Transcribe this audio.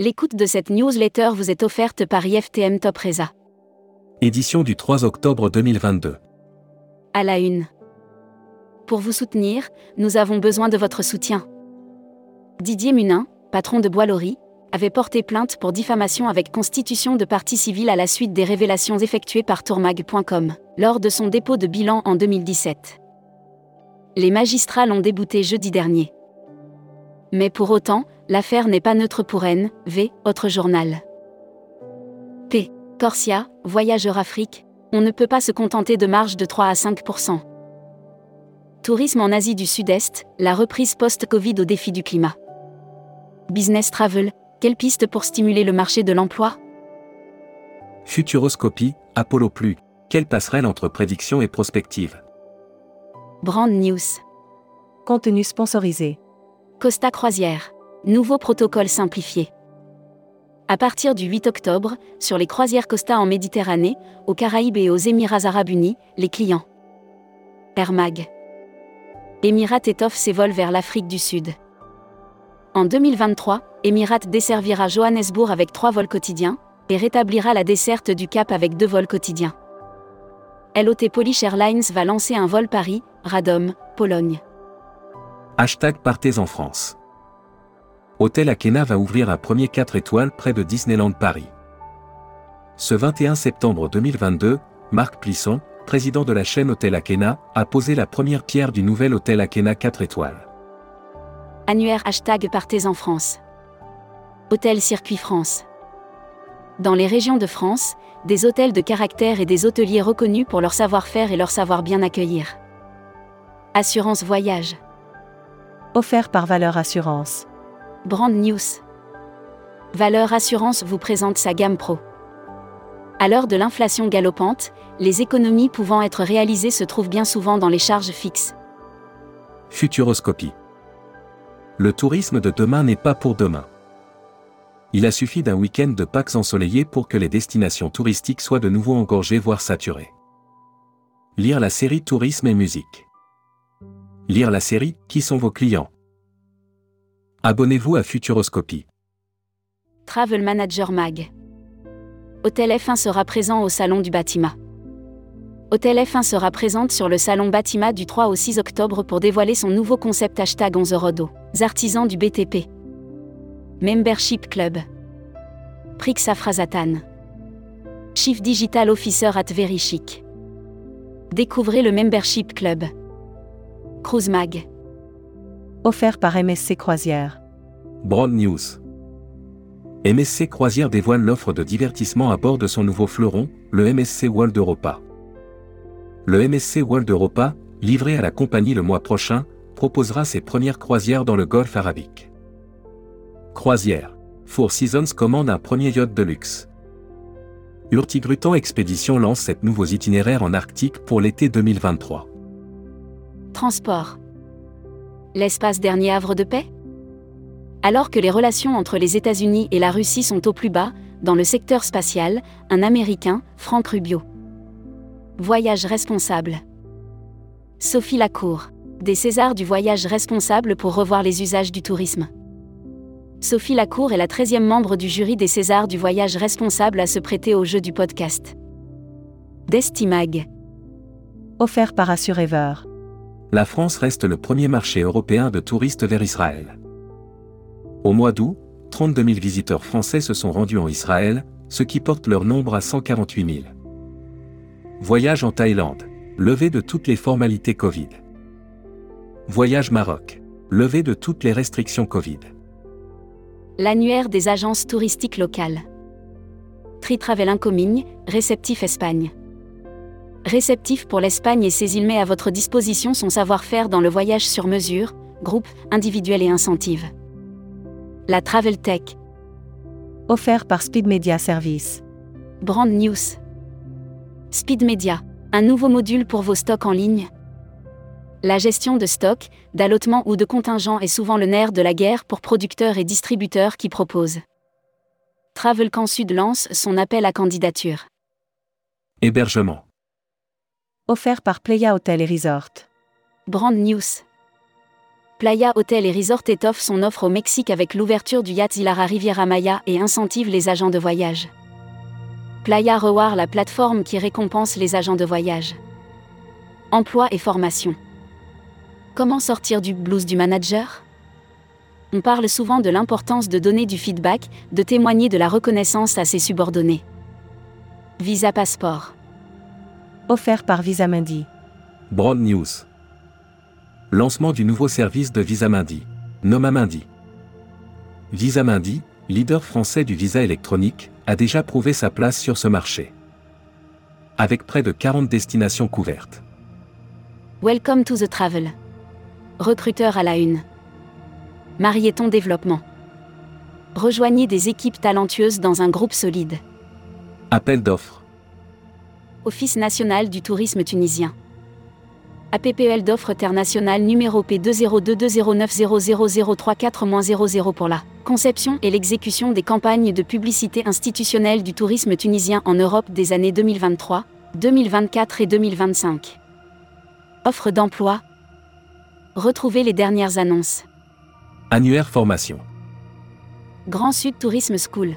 L'écoute de cette newsletter vous est offerte par IFTM Top Reza. Édition du 3 octobre 2022. À la une. Pour vous soutenir, nous avons besoin de votre soutien. Didier Munin, patron de Boilerie, avait porté plainte pour diffamation avec constitution de partie civile à la suite des révélations effectuées par tourmag.com, lors de son dépôt de bilan en 2017. Les magistrats l'ont débouté jeudi dernier. Mais pour autant, l'affaire n'est pas neutre pour N, V, autre journal. P. Corsia, Voyageur Afrique, on ne peut pas se contenter de marge de 3 à 5% Tourisme en Asie du Sud-Est, la reprise post-Covid au défi du climat. Business Travel, quelle piste pour stimuler le marché de l'emploi? Futuroscopie, Apollo Plus, quelle passerelle entre prédiction et prospective Brand News. Contenu sponsorisé. Costa Croisière. Nouveau protocole simplifié. À partir du 8 octobre, sur les croisières Costa en Méditerranée, aux Caraïbes et aux Émirats arabes unis, les clients. Air Mag. Émirat étoffe ses vols vers l'Afrique du Sud. En 2023, Emirates desservira Johannesburg avec trois vols quotidiens et rétablira la desserte du Cap avec deux vols quotidiens. LOT Polish Airlines va lancer un vol Paris, Radom, Pologne. Hashtag Partez en France. Hôtel Akena va ouvrir un premier 4 étoiles près de Disneyland Paris. Ce 21 septembre 2022, Marc Plisson, président de la chaîne Hôtel Akena, a posé la première pierre du nouvel hôtel Akena 4 étoiles. Annuaire hashtag Partez en France. Hôtel Circuit France. Dans les régions de France, des hôtels de caractère et des hôteliers reconnus pour leur savoir-faire et leur savoir bien accueillir. Assurance Voyage. Offert par Valeur Assurance. Brand News. Valeur Assurance vous présente sa gamme Pro. À l'heure de l'inflation galopante, les économies pouvant être réalisées se trouvent bien souvent dans les charges fixes. Futuroscopie. Le tourisme de demain n'est pas pour demain. Il a suffi d'un week-end de Pâques ensoleillé pour que les destinations touristiques soient de nouveau engorgées voire saturées. Lire la série Tourisme et musique. Lire la série Qui sont vos clients? Abonnez-vous à Futuroscopie. Travel Manager Mag. Hôtel F1 sera présent au Salon du Bâtiment. Hôtel F1 sera présente sur le Salon Bâtiment du 3 au 6 octobre pour dévoiler son nouveau concept hashtag 11 Rodo artisans du BTP. Membership Club. Prix Safrazatan. Chief Digital Officer at Very Chic. Découvrez le Membership Club. Cruise Mag. Offert par MSC Croisière. Broad News. MSC Croisière dévoile l'offre de divertissement à bord de son nouveau fleuron, le MSC World Europa. Le MSC World Europa, livré à la compagnie le mois prochain, proposera ses premières croisières dans le golfe arabique. Croisière. Four Seasons commande un premier yacht de luxe. Hurtigruten Expédition lance cette nouveaux itinéraire en Arctique pour l'été 2023. Transport. L'espace dernier havre de paix? Alors que les relations entre les États-Unis et la Russie sont au plus bas, dans le secteur spatial, un Américain, Frank Rubio. Voyage responsable. Sophie Lacour des Césars du voyage responsable pour revoir les usages du tourisme. Sophie Lacour est la 13e membre du jury des Césars du voyage responsable à se prêter au jeu du podcast. Destimag. Offert par Assurever. La France reste le premier marché européen de touristes vers Israël. Au mois d'août, 32 000 visiteurs français se sont rendus en Israël, ce qui porte leur nombre à 148 000. Voyage en Thaïlande. Levée de toutes les formalités Covid. Voyage Maroc. Levée de toutes les restrictions Covid. L'annuaire des agences touristiques locales. Tritravel Incomigne, réceptif Espagne. Réceptif pour l'Espagne et ses îles met à votre disposition son savoir-faire dans le voyage sur mesure, groupe, individuel et incentive. La Travel Tech. Offert par Speed Media Service. Brand News. Speed Media, un nouveau module pour vos stocks en ligne, la gestion de stock, d'allotement ou de contingent est souvent le nerf de la guerre pour producteurs et distributeurs qui proposent. Travelcan Sud lance son appel à candidature. Hébergement. Offert par Playa Hotel et Resort. Brand News. Playa Hotel et Resort étoffe son offre au Mexique avec l'ouverture du yacht Riviera Maya et incentive les agents de voyage. Playa Reward, la plateforme qui récompense les agents de voyage. Emploi et formation. Comment sortir du blues du manager? On parle souvent de l'importance de donner du feedback, de témoigner de la reconnaissance à ses subordonnés. Visa Passeport. Offert par Visamundi. Broad News. Lancement du nouveau service de Visa Mundi. Noma Mundi. Visa Mundi, leader français du visa électronique, a déjà prouvé sa place sur ce marché. Avec près de 40 destinations couvertes. Welcome to the travel. Recruteur à la une. Marieton Développement. Rejoignez des équipes talentueuses dans un groupe solide. Appel d'offres. Office national du tourisme tunisien. APPL d'offres Terre nationale numéro P20220900034-00 pour la conception et l'exécution des campagnes de publicité institutionnelle du tourisme tunisien en Europe des années 2023, 2024 et 2025. Offre d'emploi. Retrouvez les dernières annonces. Annuaire formation. Grand Sud Tourisme School.